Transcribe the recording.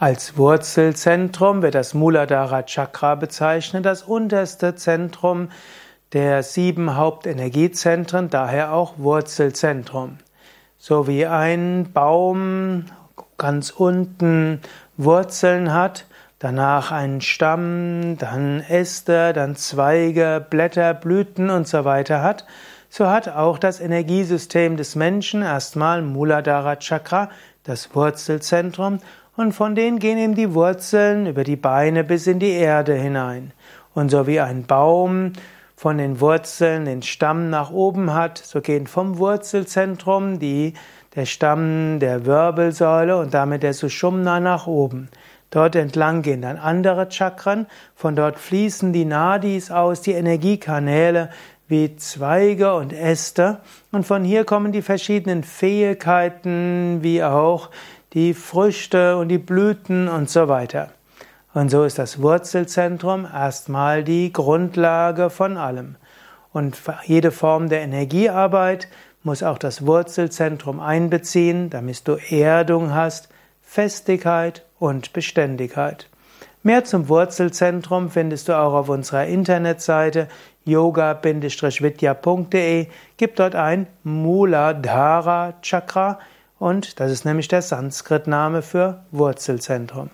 Als Wurzelzentrum wird das Muladhara Chakra bezeichnet, das unterste Zentrum der sieben Hauptenergiezentren, daher auch Wurzelzentrum. So wie ein Baum ganz unten Wurzeln hat, danach einen Stamm, dann Äste, dann Zweige, Blätter, Blüten und so weiter hat, so hat auch das Energiesystem des Menschen erstmal Muladhara Chakra, das Wurzelzentrum, und von denen gehen eben die Wurzeln über die Beine bis in die Erde hinein. Und so wie ein Baum von den Wurzeln den Stamm nach oben hat, so gehen vom Wurzelzentrum die, der Stamm der Wirbelsäule und damit der Sushumna nach oben. Dort entlang gehen dann andere Chakren, von dort fließen die Nadis aus, die Energiekanäle wie Zweige und Äste, und von hier kommen die verschiedenen Fähigkeiten wie auch die Früchte und die Blüten und so weiter. Und so ist das Wurzelzentrum erstmal die Grundlage von allem. Und jede Form der Energiearbeit muss auch das Wurzelzentrum einbeziehen, damit du Erdung hast, Festigkeit und Beständigkeit. Mehr zum Wurzelzentrum findest du auch auf unserer Internetseite yoga-vidya.de. Gib dort ein Muladhara Chakra und das ist nämlich der Sanskrit-Name für Wurzelzentrum.